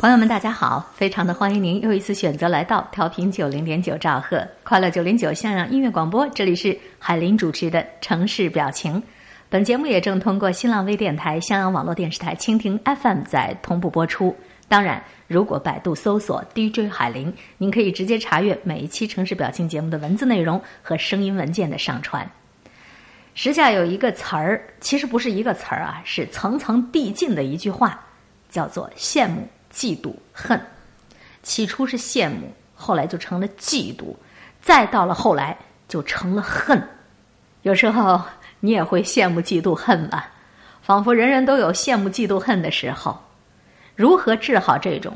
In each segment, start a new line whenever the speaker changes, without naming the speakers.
朋友们，大家好！非常的欢迎您又一次选择来到调频九零点九兆赫快乐九零九襄阳音乐广播，这里是海林主持的城市表情。本节目也正通过新浪微电台、襄阳网络电视台、蜻蜓 FM 在同步播出。当然，如果百度搜索 DJ 海林，您可以直接查阅每一期城市表情节目的文字内容和声音文件的上传。时下有一个词儿，其实不是一个词儿啊，是层层递进的一句话，叫做羡慕。嫉妒恨，起初是羡慕，后来就成了嫉妒，再到了后来就成了恨。有时候你也会羡慕嫉妒恨吧？仿佛人人都有羡慕嫉妒恨的时候。如何治好这种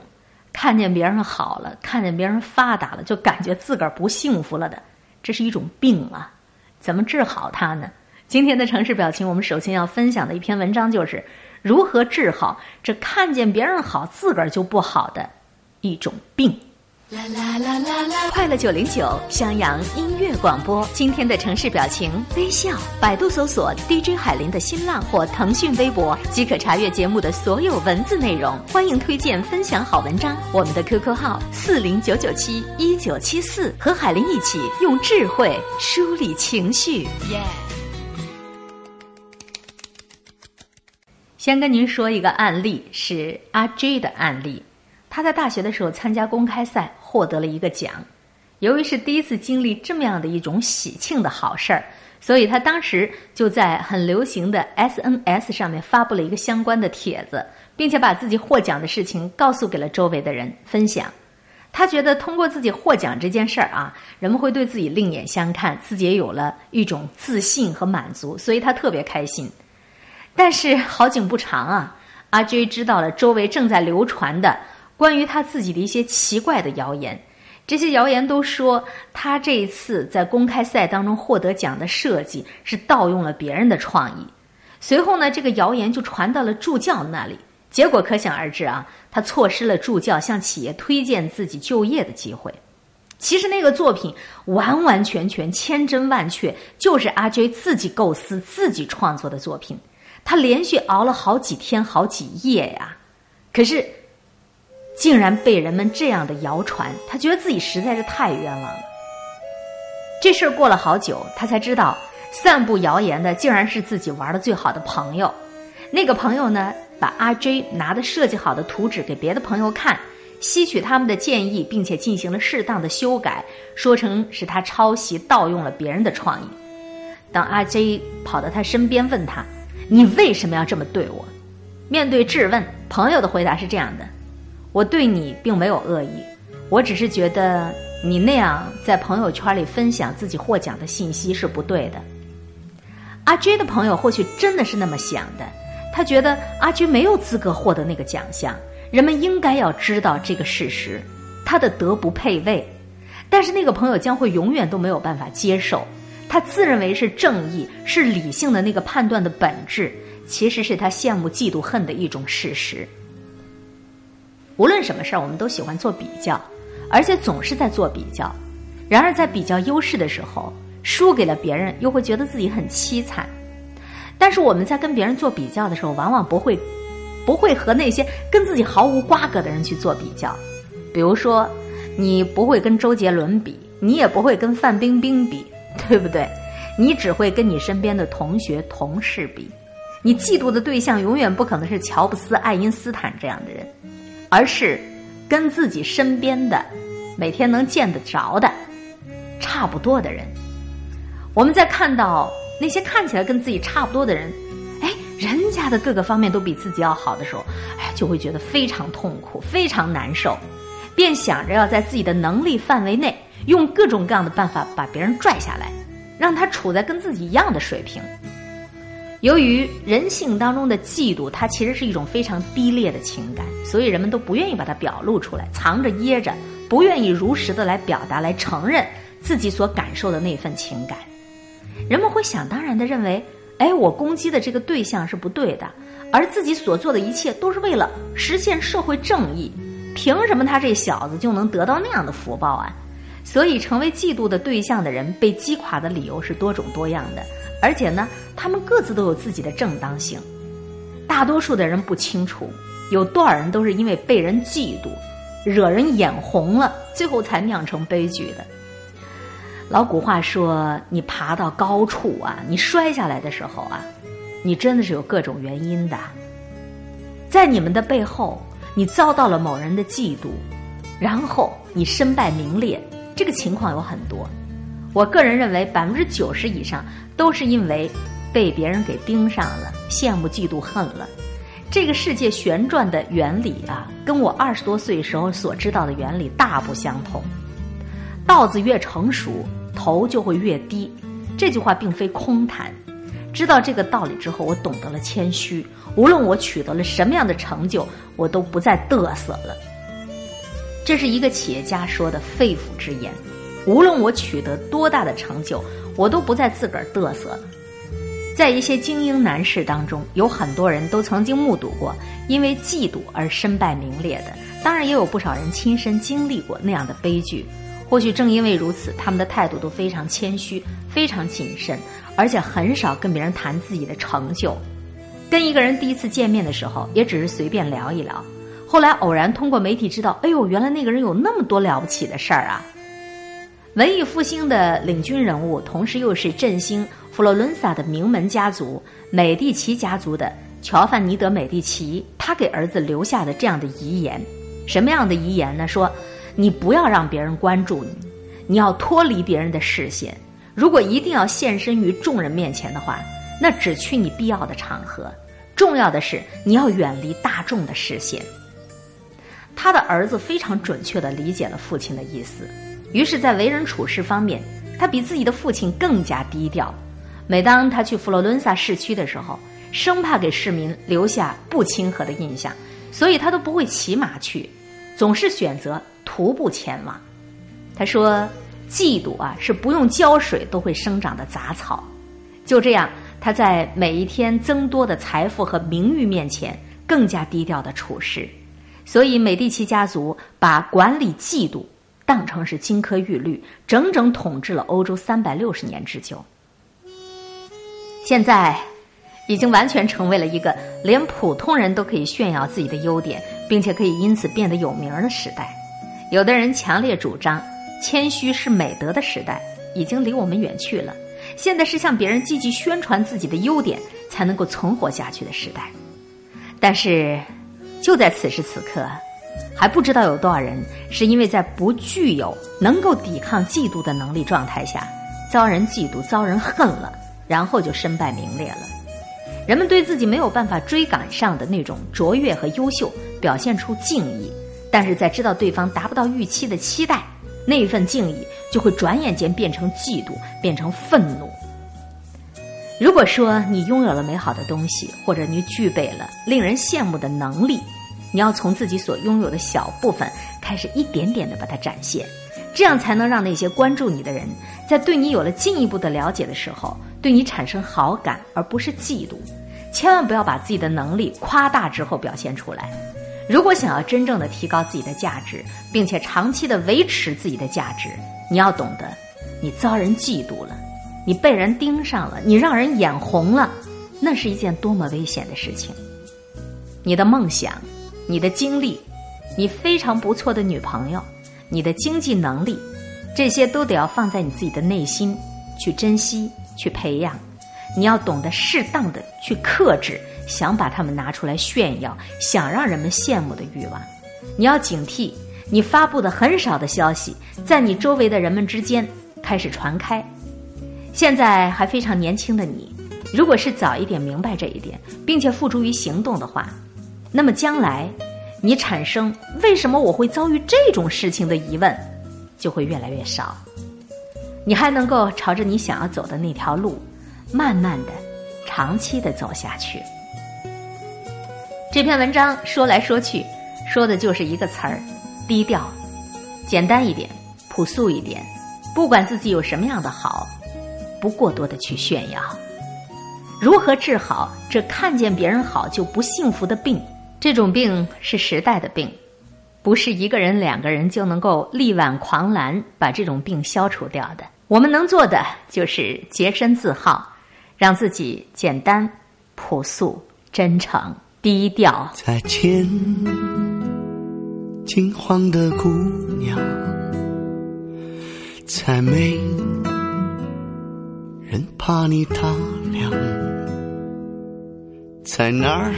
看见别人好了，看见别人发达了，就感觉自个儿不幸福了的？这是一种病啊！怎么治好它呢？今天的城市表情，我们首先要分享的一篇文章就是。如何治好这看见别人好自个儿就不好的一种病？啦啦啦啦啦快乐九零九襄阳音乐广播，今天的城市表情微笑。百度搜索 DJ 海林的新浪或腾讯微博即可查阅节目的所有文字内容。欢迎推荐分享好文章，我们的 QQ 号四零九九七一九七四，和海林一起用智慧梳理情绪。耶。先跟您说一个案例，是阿 J 的案例。他在大学的时候参加公开赛，获得了一个奖。由于是第一次经历这么样的一种喜庆的好事儿，所以他当时就在很流行的 SNS 上面发布了一个相关的帖子，并且把自己获奖的事情告诉给了周围的人分享。他觉得通过自己获奖这件事儿啊，人们会对自己另眼相看，自己也有了一种自信和满足，所以他特别开心。但是好景不长啊，阿 J 知道了周围正在流传的关于他自己的一些奇怪的谣言。这些谣言都说他这一次在公开赛当中获得奖的设计是盗用了别人的创意。随后呢，这个谣言就传到了助教那里，结果可想而知啊，他错失了助教向企业推荐自己就业的机会。其实那个作品完完全全千真万确就是阿 J 自己构思、自己创作的作品。他连续熬了好几天、好几夜呀，可是竟然被人们这样的谣传，他觉得自己实在是太冤枉了。这事儿过了好久，他才知道，散布谣言的竟然是自己玩的最好的朋友。那个朋友呢，把阿 J 拿的设计好的图纸给别的朋友看，吸取他们的建议，并且进行了适当的修改，说成是他抄袭盗用了别人的创意。当阿 J 跑到他身边问他。你为什么要这么对我？面对质问，朋友的回答是这样的：我对你并没有恶意，我只是觉得你那样在朋友圈里分享自己获奖的信息是不对的。阿 J 的朋友或许真的是那么想的，他觉得阿 J 没有资格获得那个奖项，人们应该要知道这个事实，他的德不配位。但是那个朋友将会永远都没有办法接受。他自认为是正义、是理性的那个判断的本质，其实是他羡慕、嫉妒、恨的一种事实。无论什么事儿，我们都喜欢做比较，而且总是在做比较。然而，在比较优势的时候，输给了别人，又会觉得自己很凄惨。但是我们在跟别人做比较的时候，往往不会，不会和那些跟自己毫无瓜葛的人去做比较。比如说，你不会跟周杰伦比，你也不会跟范冰冰比。对不对？你只会跟你身边的同学、同事比，你嫉妒的对象永远不可能是乔布斯、爱因斯坦这样的人，而是跟自己身边的、每天能见得着的、差不多的人。我们在看到那些看起来跟自己差不多的人，哎，人家的各个方面都比自己要好的时候，哎，就会觉得非常痛苦、非常难受，便想着要在自己的能力范围内。用各种各样的办法把别人拽下来，让他处在跟自己一样的水平。由于人性当中的嫉妒，它其实是一种非常低劣的情感，所以人们都不愿意把它表露出来，藏着掖着，不愿意如实的来表达、来承认自己所感受的那份情感。人们会想当然的认为，哎，我攻击的这个对象是不对的，而自己所做的一切都是为了实现社会正义，凭什么他这小子就能得到那样的福报啊？所以，成为嫉妒的对象的人被击垮的理由是多种多样的，而且呢，他们各自都有自己的正当性。大多数的人不清楚，有多少人都是因为被人嫉妒，惹人眼红了，最后才酿成悲剧的。老古话说：“你爬到高处啊，你摔下来的时候啊，你真的是有各种原因的。在你们的背后，你遭到了某人的嫉妒，然后你身败名裂，这个情况有很多。我个人认为，百分之九十以上都是因为被别人给盯上了，羡慕、嫉妒、恨了。这个世界旋转的原理啊，跟我二十多岁时候所知道的原理大不相同。”稻子越成熟，头就会越低。这句话并非空谈。知道这个道理之后，我懂得了谦虚。无论我取得了什么样的成就，我都不再嘚瑟了。这是一个企业家说的肺腑之言。无论我取得多大的成就，我都不再自个儿嘚瑟了。在一些精英男士当中，有很多人都曾经目睹过因为嫉妒而身败名裂的，当然也有不少人亲身经历过那样的悲剧。或许正因为如此，他们的态度都非常谦虚、非常谨慎，而且很少跟别人谈自己的成就。跟一个人第一次见面的时候，也只是随便聊一聊。后来偶然通过媒体知道，哎呦，原来那个人有那么多了不起的事儿啊！文艺复兴的领军人物，同时又是振兴佛罗伦萨的名门家族——美第奇家族的乔范尼德·美第奇，他给儿子留下的这样的遗言，什么样的遗言呢？说。你不要让别人关注你，你要脱离别人的视线。如果一定要现身于众人面前的话，那只去你必要的场合。重要的是，你要远离大众的视线。他的儿子非常准确地理解了父亲的意思，于是，在为人处事方面，他比自己的父亲更加低调。每当他去佛罗伦萨市区的时候，生怕给市民留下不亲和的印象，所以他都不会骑马去，总是选择。徒步前往，他说：“嫉妒啊，是不用浇水都会生长的杂草。”就这样，他在每一天增多的财富和名誉面前更加低调的处事。所以，美第奇家族把管理嫉妒当成是金科玉律，整整统治了欧洲三百六十年之久。现在，已经完全成为了一个连普通人都可以炫耀自己的优点，并且可以因此变得有名的时代。有的人强烈主张谦虚是美德的时代已经离我们远去了，现在是向别人积极宣传自己的优点才能够存活下去的时代。但是，就在此时此刻，还不知道有多少人是因为在不具有能够抵抗嫉妒的能力状态下，遭人嫉妒、遭人恨了，然后就身败名裂了。人们对自己没有办法追赶上的那种卓越和优秀，表现出敬意。但是在知道对方达不到预期的期待，那份敬意就会转眼间变成嫉妒，变成愤怒。如果说你拥有了美好的东西，或者你具备了令人羡慕的能力，你要从自己所拥有的小部分开始，一点点的把它展现，这样才能让那些关注你的人，在对你有了进一步的了解的时候，对你产生好感，而不是嫉妒。千万不要把自己的能力夸大之后表现出来。如果想要真正的提高自己的价值，并且长期的维持自己的价值，你要懂得，你遭人嫉妒了，你被人盯上了，你让人眼红了，那是一件多么危险的事情。你的梦想，你的经历，你非常不错的女朋友，你的经济能力，这些都得要放在你自己的内心去珍惜、去培养。你要懂得适当的去克制。想把他们拿出来炫耀，想让人们羡慕的欲望，你要警惕。你发布的很少的消息，在你周围的人们之间开始传开。现在还非常年轻的你，如果是早一点明白这一点，并且付诸于行动的话，那么将来你产生为什么我会遭遇这种事情的疑问，就会越来越少。你还能够朝着你想要走的那条路，慢慢的、长期的走下去。这篇文章说来说去，说的就是一个词儿：低调，简单一点，朴素一点。不管自己有什么样的好，不过多的去炫耀。如何治好这看见别人好就不幸福的病？这种病是时代的病，不是一个人、两个人就能够力挽狂澜把这种病消除掉的。我们能做的就是洁身自好，让自己简单、朴素、真诚。低调。
再见，金黄的姑娘，再美，人怕你打量，在哪儿，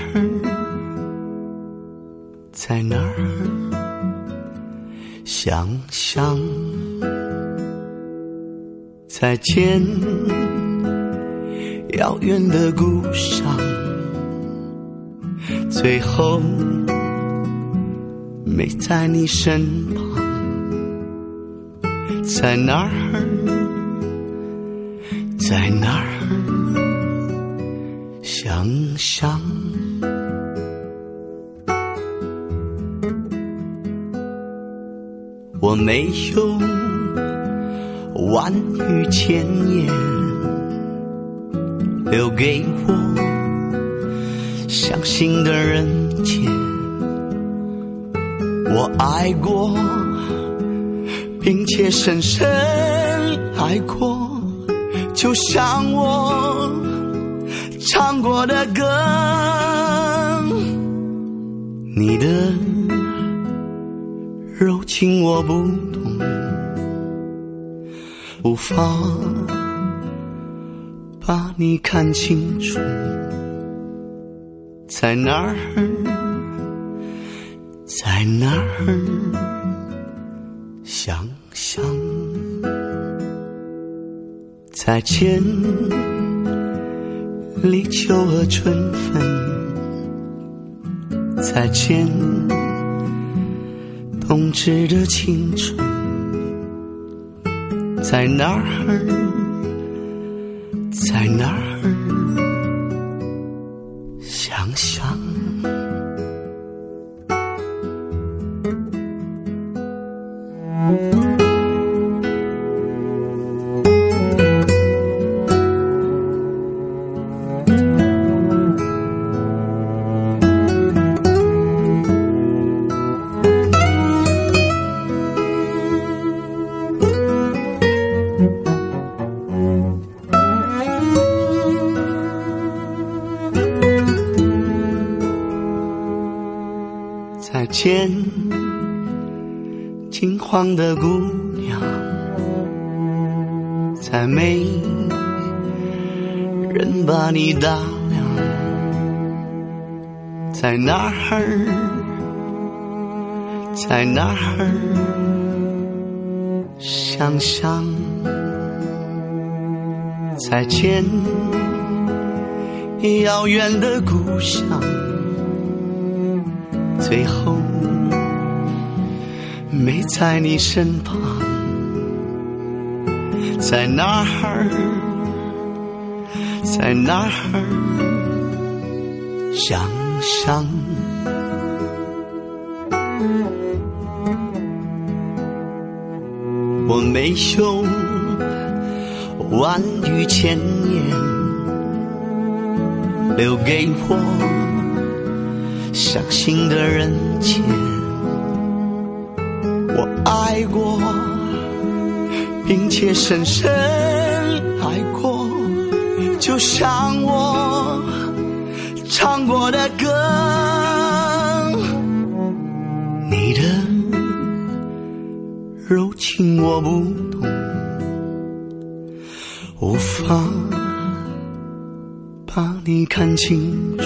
在哪儿，想想，再见，遥远的故乡。最后没在你身旁，在哪儿，在哪儿想想，没有万语千言留给我。相信的人间，我爱过，并且深深爱过，就像我唱过的歌。你的情我不懂，无法把你看清楚。在哪儿，在哪儿想想？再见，立秋和春分。再见，童稚的青春。在哪儿，在哪儿？的姑娘，再没人把你打量，在哪儿，在哪儿想想，再见遥远的故乡。最后没在你身旁，在哪儿，在哪儿想想，我没有万语千言留给我。伤心的人间，爱过，并且深深爱过，就像我唱过的歌。你的柔情我不懂，无法把你看清楚。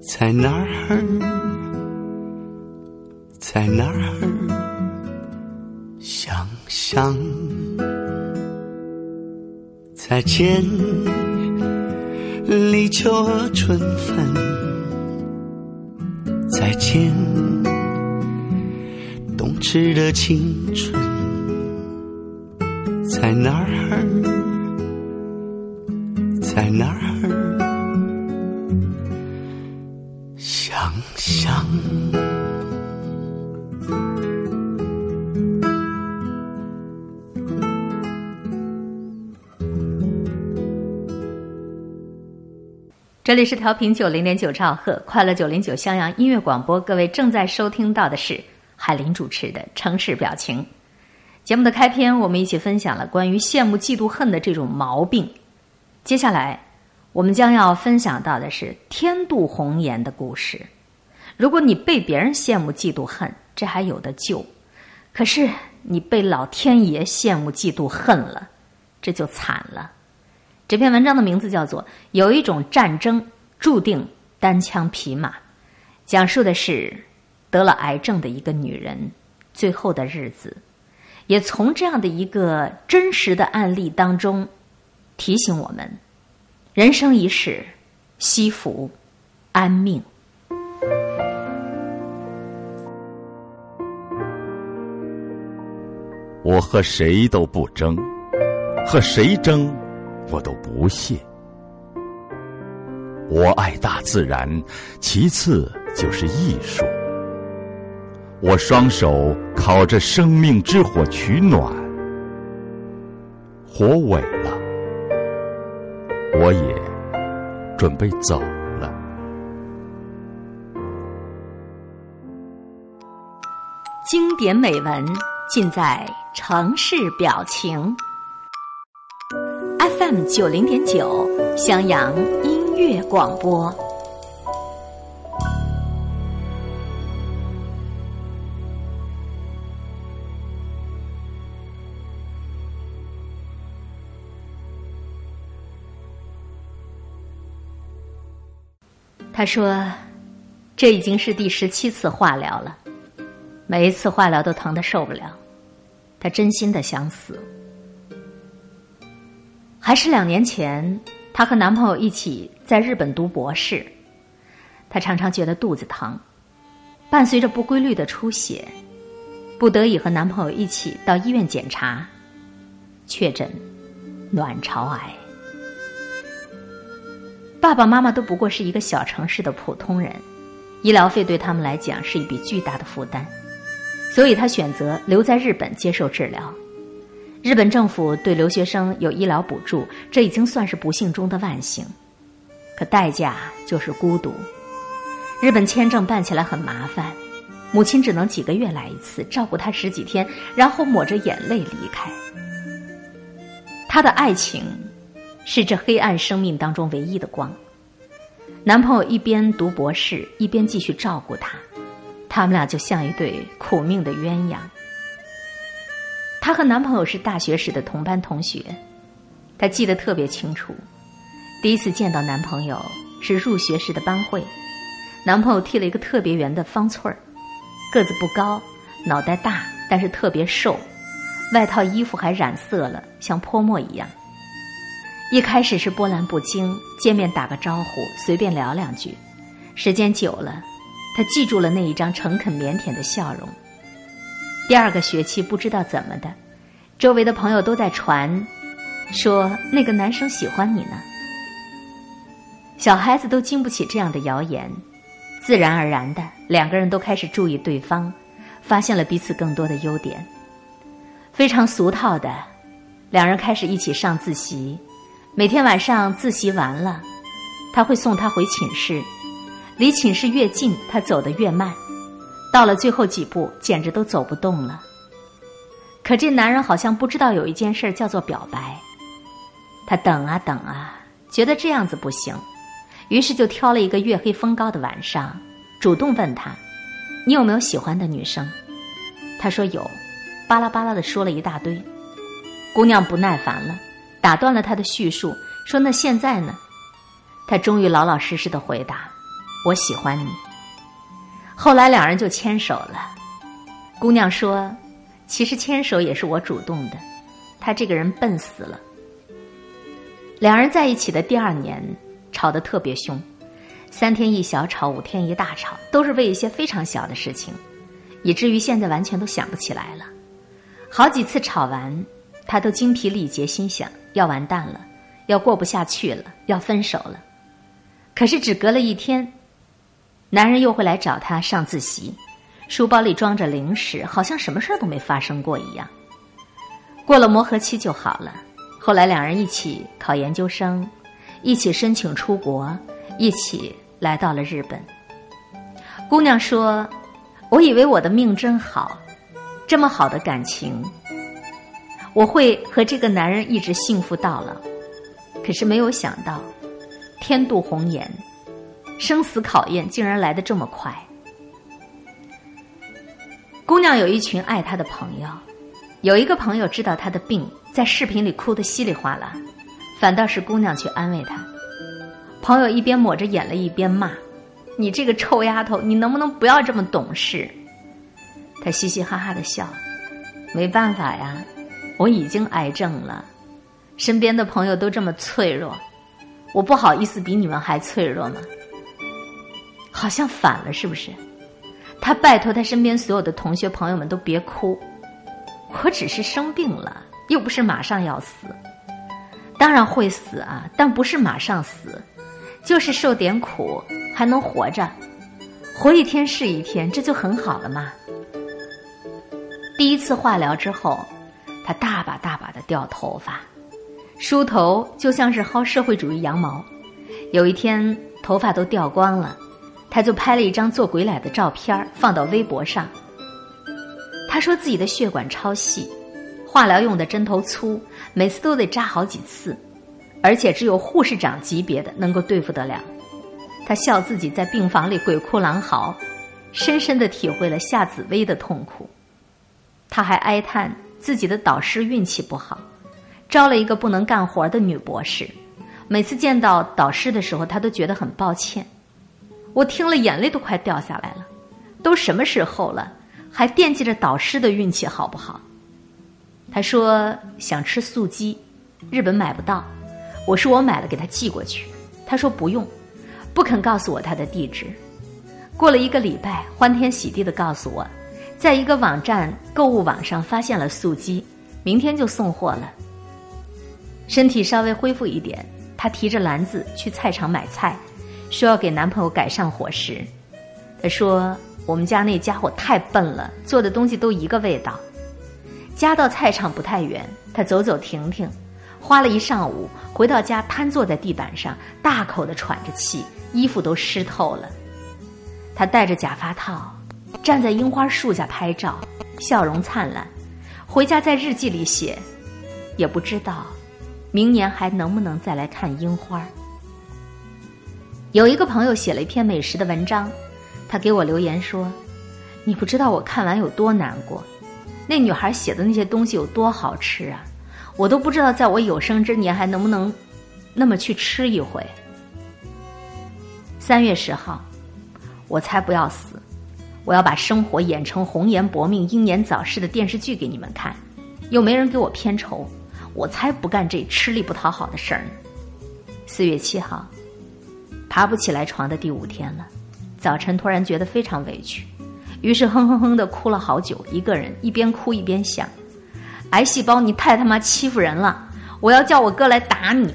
在哪儿，在哪儿想想？再见，立秋和春分。再见，冬至的青春。在哪儿，在哪儿？想。
这里是调频九零点九兆赫快乐九零九襄阳音乐广播，各位正在收听到的是海林主持的《城市表情》节目的开篇，我们一起分享了关于羡慕、嫉妒、恨的这种毛病。接下来。我们将要分享到的是天妒红颜的故事。如果你被别人羡慕、嫉妒、恨，这还有的救；可是你被老天爷羡慕、嫉妒、恨了，这就惨了。这篇文章的名字叫做《有一种战争注定单枪匹马》，讲述的是得了癌症的一个女人最后的日子，也从这样的一个真实的案例当中提醒我们：人生一世，惜福，安命。
我和谁都不争，和谁争，我都不屑。我爱大自然，其次就是艺术。我双手烤着生命之火取暖，火萎了，我也准备走了。
经典美文。尽在城市表情，FM 九零点九襄阳音乐广播。他说：“这已经是第十七次化疗了。”每一次化疗都疼得受不了，她真心的想死。还是两年前，她和男朋友一起在日本读博士，她常常觉得肚子疼，伴随着不规律的出血，不得已和男朋友一起到医院检查，确诊卵巢癌。爸爸妈妈都不过是一个小城市的普通人，医疗费对他们来讲是一笔巨大的负担。所以他选择留在日本接受治疗。日本政府对留学生有医疗补助，这已经算是不幸中的万幸。可代价就是孤独。日本签证办起来很麻烦，母亲只能几个月来一次，照顾他十几天，然后抹着眼泪离开。他的爱情是这黑暗生命当中唯一的光。男朋友一边读博士，一边继续照顾她。他们俩就像一对苦命的鸳鸯。她和男朋友是大学时的同班同学，她记得特别清楚。第一次见到男朋友是入学时的班会，男朋友剃了一个特别圆的方寸儿，个子不高，脑袋大，但是特别瘦，外套衣服还染色了，像泼墨一样。一开始是波澜不惊，见面打个招呼，随便聊两句，时间久了。他记住了那一张诚恳腼腆的笑容。第二个学期不知道怎么的，周围的朋友都在传，说那个男生喜欢你呢。小孩子都经不起这样的谣言，自然而然的，两个人都开始注意对方，发现了彼此更多的优点。非常俗套的，两人开始一起上自习，每天晚上自习完了，他会送她回寝室。离寝室越近，他走得越慢，到了最后几步，简直都走不动了。可这男人好像不知道有一件事叫做表白，他等啊等啊，觉得这样子不行，于是就挑了一个月黑风高的晚上，主动问他：“你有没有喜欢的女生？”他说有，巴拉巴拉的说了一大堆。姑娘不耐烦了，打断了他的叙述，说：“那现在呢？”他终于老老实实的回答。我喜欢你。后来两人就牵手了。姑娘说：“其实牵手也是我主动的。”他这个人笨死了。两人在一起的第二年，吵得特别凶，三天一小吵，五天一大吵，都是为一些非常小的事情，以至于现在完全都想不起来了。好几次吵完，他都精疲力竭，心想要完蛋了，要过不下去了，要分手了。可是只隔了一天。男人又会来找她上自习，书包里装着零食，好像什么事儿都没发生过一样。过了磨合期就好了。后来两人一起考研究生，一起申请出国，一起来到了日本。姑娘说：“我以为我的命真好，这么好的感情，我会和这个男人一直幸福到老。可是没有想到，天妒红颜，生死考验竟然来得这么快。姑娘有一群爱她的朋友，有一个朋友知道她的病，在视频里哭得稀里哗啦，反倒是姑娘去安慰她。朋友一边抹着眼泪一边骂：“你这个臭丫头，你能不能不要这么懂事？”她嘻嘻哈哈的笑：“没办法呀，我已经癌症了，身边的朋友都这么脆弱，我不好意思比你们还脆弱吗？好像反了，是不是？”他拜托他身边所有的同学朋友们都别哭，我只是生病了，又不是马上要死。当然会死啊，但不是马上死，就是受点苦还能活着，活一天是一天，这就很好了嘛。第一次化疗之后，他大把大把的掉头发，梳头就像是薅社会主义羊毛，有一天头发都掉光了。他就拍了一张做鬼脸的照片放到微博上。他说自己的血管超细，化疗用的针头粗，每次都得扎好几次，而且只有护士长级别的能够对付得了。他笑自己在病房里鬼哭狼嚎，深深的体会了夏紫薇的痛苦。他还哀叹自己的导师运气不好，招了一个不能干活的女博士。每次见到导师的时候，他都觉得很抱歉。我听了，眼泪都快掉下来了。都什么时候了，还惦记着导师的运气好不好？他说想吃素鸡，日本买不到。我说我买了，给他寄过去。他说不用，不肯告诉我他的地址。过了一个礼拜，欢天喜地的告诉我，在一个网站购物网上发现了素鸡，明天就送货了。身体稍微恢复一点，他提着篮子去菜场买菜。说要给男朋友改善伙食，他说我们家那家伙太笨了，做的东西都一个味道。家到菜场不太远，他走走停停，花了一上午，回到家瘫坐在地板上，大口的喘着气，衣服都湿透了。他戴着假发套，站在樱花树下拍照，笑容灿烂。回家在日记里写，也不知道明年还能不能再来看樱花。有一个朋友写了一篇美食的文章，他给我留言说：“你不知道我看完有多难过，那女孩写的那些东西有多好吃啊！我都不知道在我有生之年还能不能那么去吃一回。”三月十号，我才不要死！我要把生活演成红颜薄命、英年早逝的电视剧给你们看，又没人给我片酬，我才不干这吃力不讨好的事儿呢。四月七号。爬不起来床的第五天了，早晨突然觉得非常委屈，于是哼哼哼的哭了好久，一个人一边哭一边想：癌细胞，你太他妈欺负人了！我要叫我哥来打你。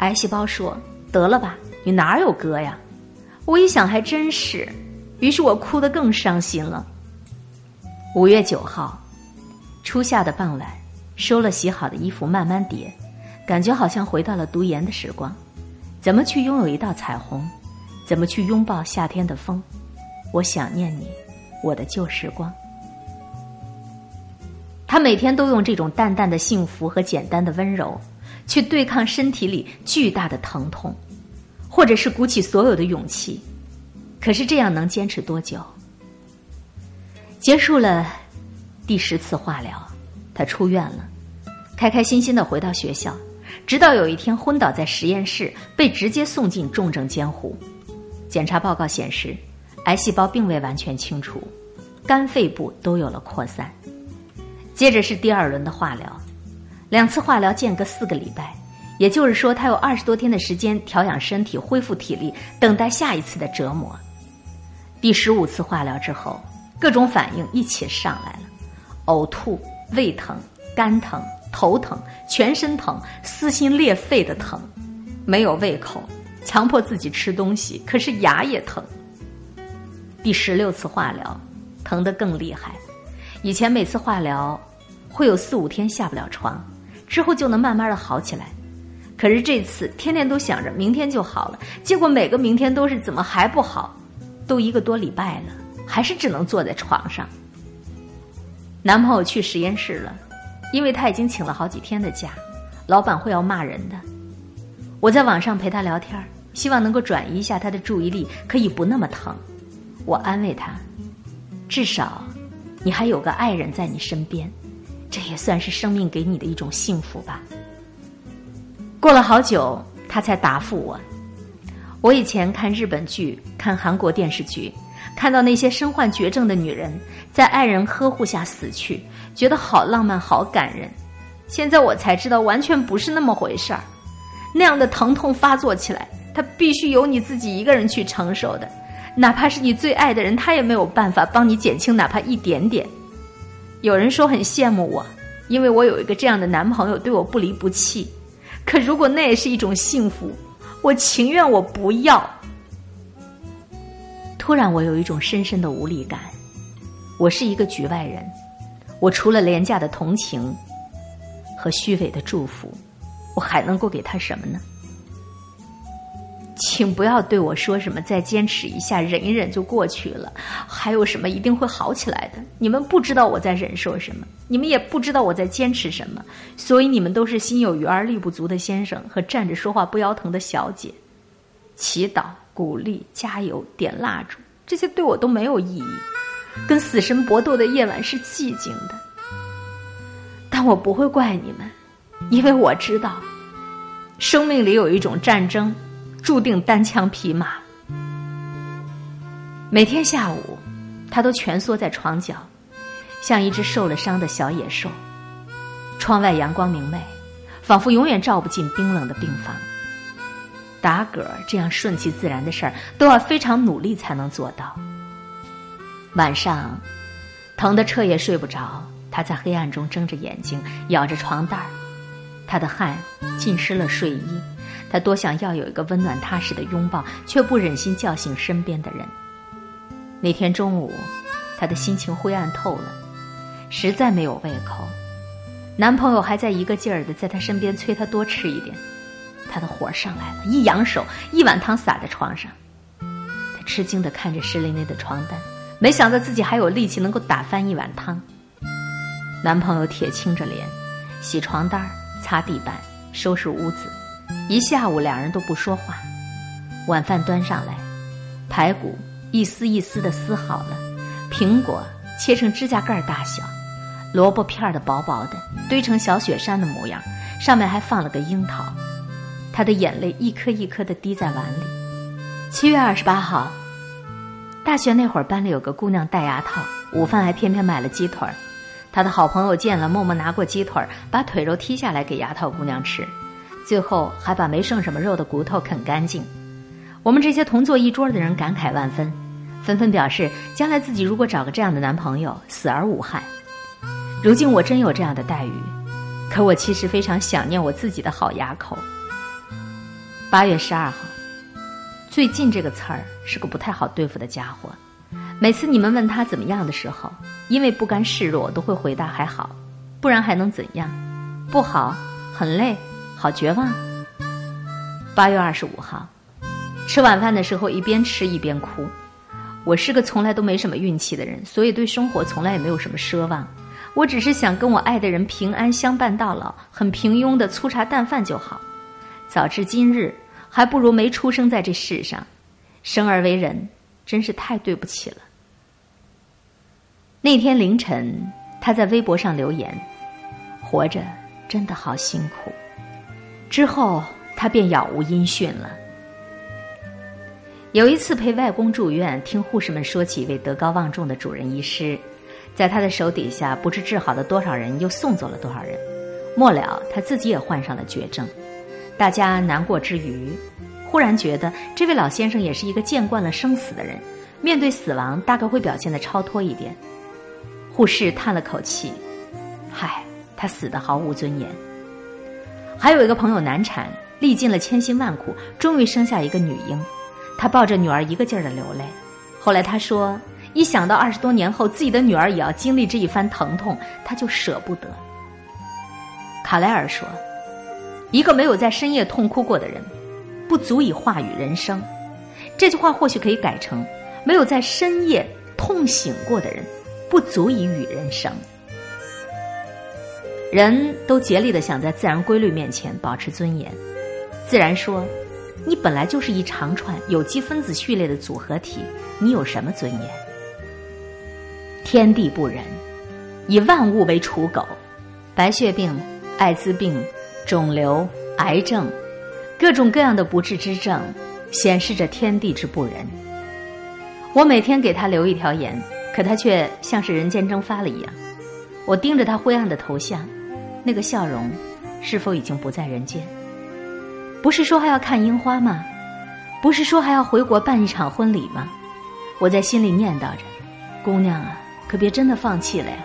癌细胞说：“得了吧，你哪有哥呀？”我一想还真是，于是我哭得更伤心了。五月九号，初夏的傍晚，收了洗好的衣服，慢慢叠，感觉好像回到了读研的时光。怎么去拥有一道彩虹？怎么去拥抱夏天的风？我想念你，我的旧时光。他每天都用这种淡淡的幸福和简单的温柔，去对抗身体里巨大的疼痛，或者是鼓起所有的勇气。可是这样能坚持多久？结束了第十次化疗，他出院了，开开心心的回到学校。直到有一天昏倒在实验室，被直接送进重症监护。检查报告显示，癌细胞并未完全清除，肝肺部都有了扩散。接着是第二轮的化疗，两次化疗间隔四个礼拜，也就是说他有二十多天的时间调养身体、恢复体力，等待下一次的折磨。第十五次化疗之后，各种反应一起上来了：呕吐、胃疼、肝疼。头疼，全身疼，撕心裂肺的疼，没有胃口，强迫自己吃东西，可是牙也疼。第十六次化疗，疼得更厉害。以前每次化疗会有四五天下不了床，之后就能慢慢的好起来。可是这次天天都想着明天就好了，结果每个明天都是怎么还不好？都一个多礼拜了，还是只能坐在床上。男朋友去实验室了。因为他已经请了好几天的假，老板会要骂人的。我在网上陪他聊天，希望能够转移一下他的注意力，可以不那么疼。我安慰他，至少你还有个爱人在你身边，这也算是生命给你的一种幸福吧。过了好久，他才答复我。我以前看日本剧、看韩国电视剧，看到那些身患绝症的女人在爱人呵护下死去，觉得好浪漫、好感人。现在我才知道，完全不是那么回事儿。那样的疼痛发作起来，它必须由你自己一个人去承受的，哪怕是你最爱的人，他也没有办法帮你减轻哪怕一点点。有人说很羡慕我，因为我有一个这样的男朋友，对我不离不弃。可如果那也是一种幸福，我情愿我不要。突然，我有一种深深的无力感。我是一个局外人，我除了廉价的同情和虚伪的祝福，我还能够给他什么呢？请不要对我说什么“再坚持一下，忍一忍就过去了”，还有什么“一定会好起来的”。你们不知道我在忍受什么，你们也不知道我在坚持什么，所以你们都是心有余而力不足的先生和站着说话不腰疼的小姐。祈祷、鼓励、加油、点蜡烛，这些对我都没有意义。跟死神搏斗的夜晚是寂静的，但我不会怪你们，因为我知道，生命里有一种战争。注定单枪匹马。每天下午，他都蜷缩在床角，像一只受了伤的小野兽。窗外阳光明媚，仿佛永远照不进冰冷的病房。打嗝这样顺其自然的事儿，都要非常努力才能做到。晚上，疼得彻夜睡不着，他在黑暗中睁着眼睛，咬着床单儿，他的汗浸湿了睡衣。他多想要有一个温暖踏实的拥抱，却不忍心叫醒身边的人。那天中午，他的心情灰暗透了，实在没有胃口。男朋友还在一个劲儿的在他身边催他多吃一点，他的火上来了，一扬手，一碗汤洒在床上。他吃惊的看着湿淋淋的床单，没想到自己还有力气能够打翻一碗汤。男朋友铁青着脸，洗床单、擦地板、收拾屋子。一下午，两人都不说话。晚饭端上来，排骨一丝一丝的撕好了，苹果切成指甲盖大小，萝卜片的薄薄的，堆成小雪山的模样，上面还放了个樱桃。他的眼泪一颗一颗的滴在碗里。七月二十八号，大学那会儿，班里有个姑娘戴牙套，午饭还偏偏买了鸡腿儿。他的好朋友见了，默默拿过鸡腿儿，把腿肉剔下来给牙套姑娘吃。最后还把没剩什么肉的骨头啃干净，我们这些同坐一桌的人感慨万分，纷纷表示将来自己如果找个这样的男朋友，死而无憾。如今我真有这样的待遇，可我其实非常想念我自己的好牙口。八月十二号，最近这个词儿是个不太好对付的家伙。每次你们问他怎么样的时候，因为不甘示弱，都会回答还好，不然还能怎样？不好，很累。好绝望。八月二十五号，吃晚饭的时候一边吃一边哭。我是个从来都没什么运气的人，所以对生活从来也没有什么奢望。我只是想跟我爱的人平安相伴到老，很平庸的粗茶淡饭就好。早知今日，还不如没出生在这世上。生而为人，真是太对不起了。那天凌晨，他在微博上留言：“活着真的好辛苦。”之后，他便杳无音讯了。有一次陪外公住院，听护士们说起一位德高望重的主任医师，在他的手底下，不知治好了多少人，又送走了多少人。末了，他自己也患上了绝症。大家难过之余，忽然觉得这位老先生也是一个见惯了生死的人，面对死亡大概会表现的超脱一点。护士叹了口气：“嗨，他死的毫无尊严。”还有一个朋友难产，历尽了千辛万苦，终于生下一个女婴，他抱着女儿一个劲儿的流泪。后来他说，一想到二十多年后自己的女儿也要经历这一番疼痛，他就舍不得。卡莱尔说，一个没有在深夜痛哭过的人，不足以话语人生。这句话或许可以改成，没有在深夜痛醒过的人，不足以语人生。人都竭力的想在自然规律面前保持尊严，自然说：“你本来就是一长串有机分子序列的组合体，你有什么尊严？”天地不仁，以万物为刍狗，白血病、艾滋病、肿瘤、癌症，各种各样的不治之症，显示着天地之不仁。我每天给他留一条言，可他却像是人间蒸发了一样。我盯着他灰暗的头像，那个笑容，是否已经不在人间？不是说还要看樱花吗？不是说还要回国办一场婚礼吗？我在心里念叨着：“姑娘啊，可别真的放弃了呀！”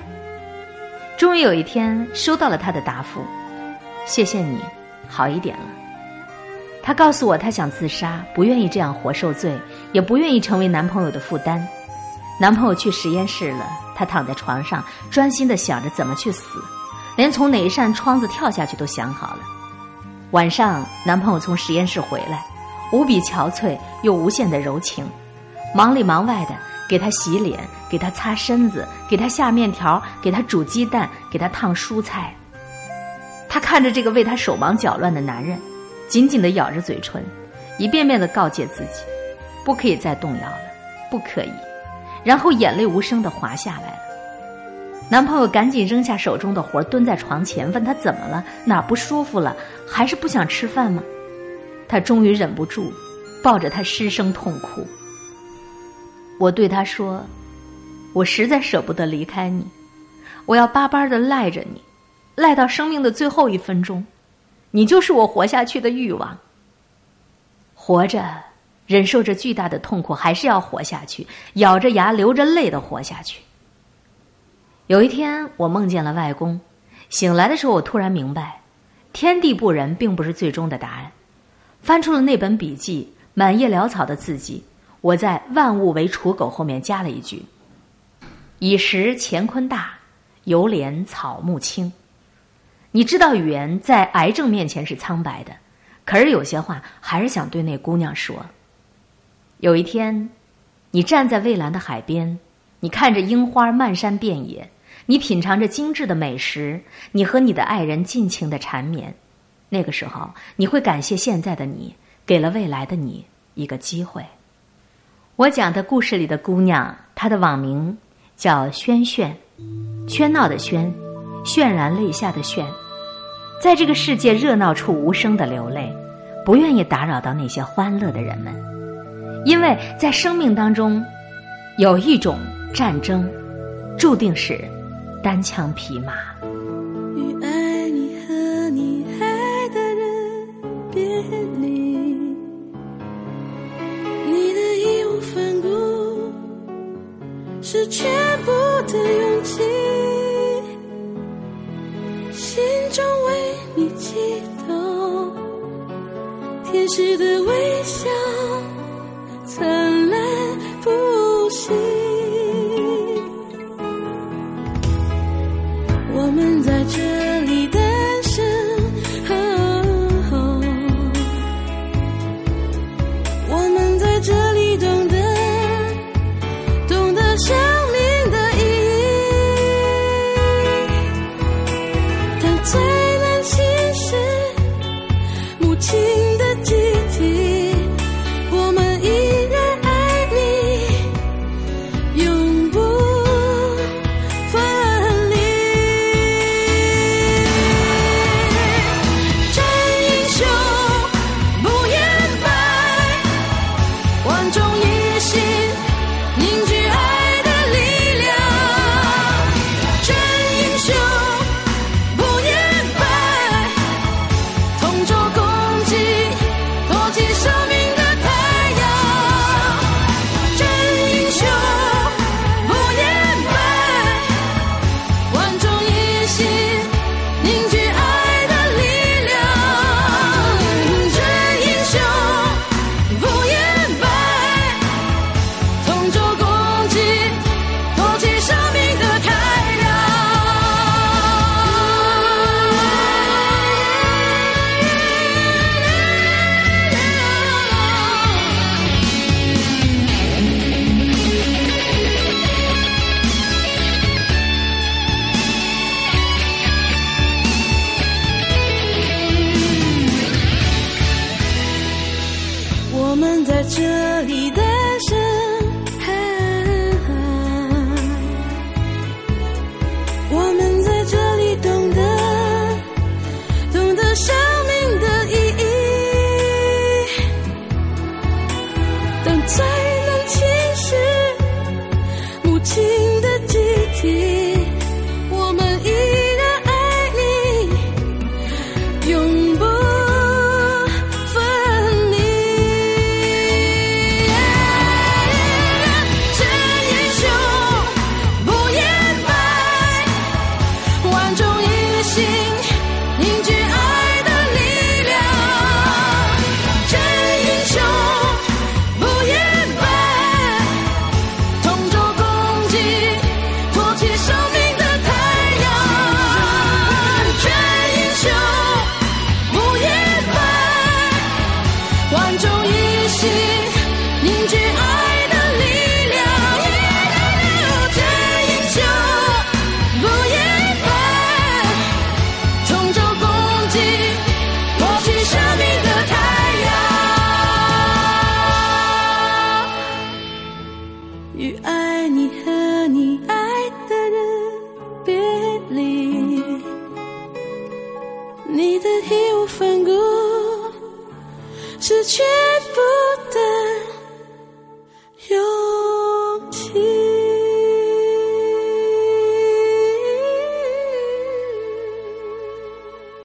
终于有一天收到了他的答复：“谢谢你，好一点了。”他告诉我，他想自杀，不愿意这样活受罪，也不愿意成为男朋友的负担。男朋友去实验室了，他躺在床上，专心的想着怎么去死，连从哪一扇窗子跳下去都想好了。晚上，男朋友从实验室回来，无比憔悴又无限的柔情，忙里忙外的给她洗脸，给她擦身子，给她下面条，给她煮鸡蛋，给她烫蔬菜。她看着这个为她手忙脚乱的男人，紧紧的咬着嘴唇，一遍遍的告诫自己，不可以再动摇了，不可以。然后眼泪无声的滑下来了。男朋友赶紧扔下手中的活，蹲在床前问他怎么了，哪不舒服了，还是不想吃饭吗？他终于忍不住，抱着他失声痛哭。我对他说：“我实在舍不得离开你，我要巴巴的赖着你，赖到生命的最后一分钟，你就是我活下去的欲望。活着，忍受着巨大的痛苦，还是要活下去，咬着牙，流着泪的活下去。”有一天，我梦见了外公。醒来的时候，我突然明白，天地不仁并不是最终的答案。翻出了那本笔记，满页潦草的字迹，我在“万物为刍狗”后面加了一句：“以识乾坤大，犹怜草木青。”你知道，语言在癌症面前是苍白的，可是有些话还是想对那姑娘说。有一天，你站在蔚蓝的海边，你看着樱花漫山遍野。你品尝着精致的美食，你和你的爱人尽情的缠绵，那个时候你会感谢现在的你，给了未来的你一个机会。我讲的故事里的姑娘，她的网名叫轩萱，喧闹的喧，渲然泪下的渲，在这个世界热闹处无声的流泪，不愿意打扰到那些欢乐的人们，因为在生命当中，有一种战争，注定是。单枪匹马。
与爱你和你爱的人别离，你的义无反顾是全部的勇气，时的微笑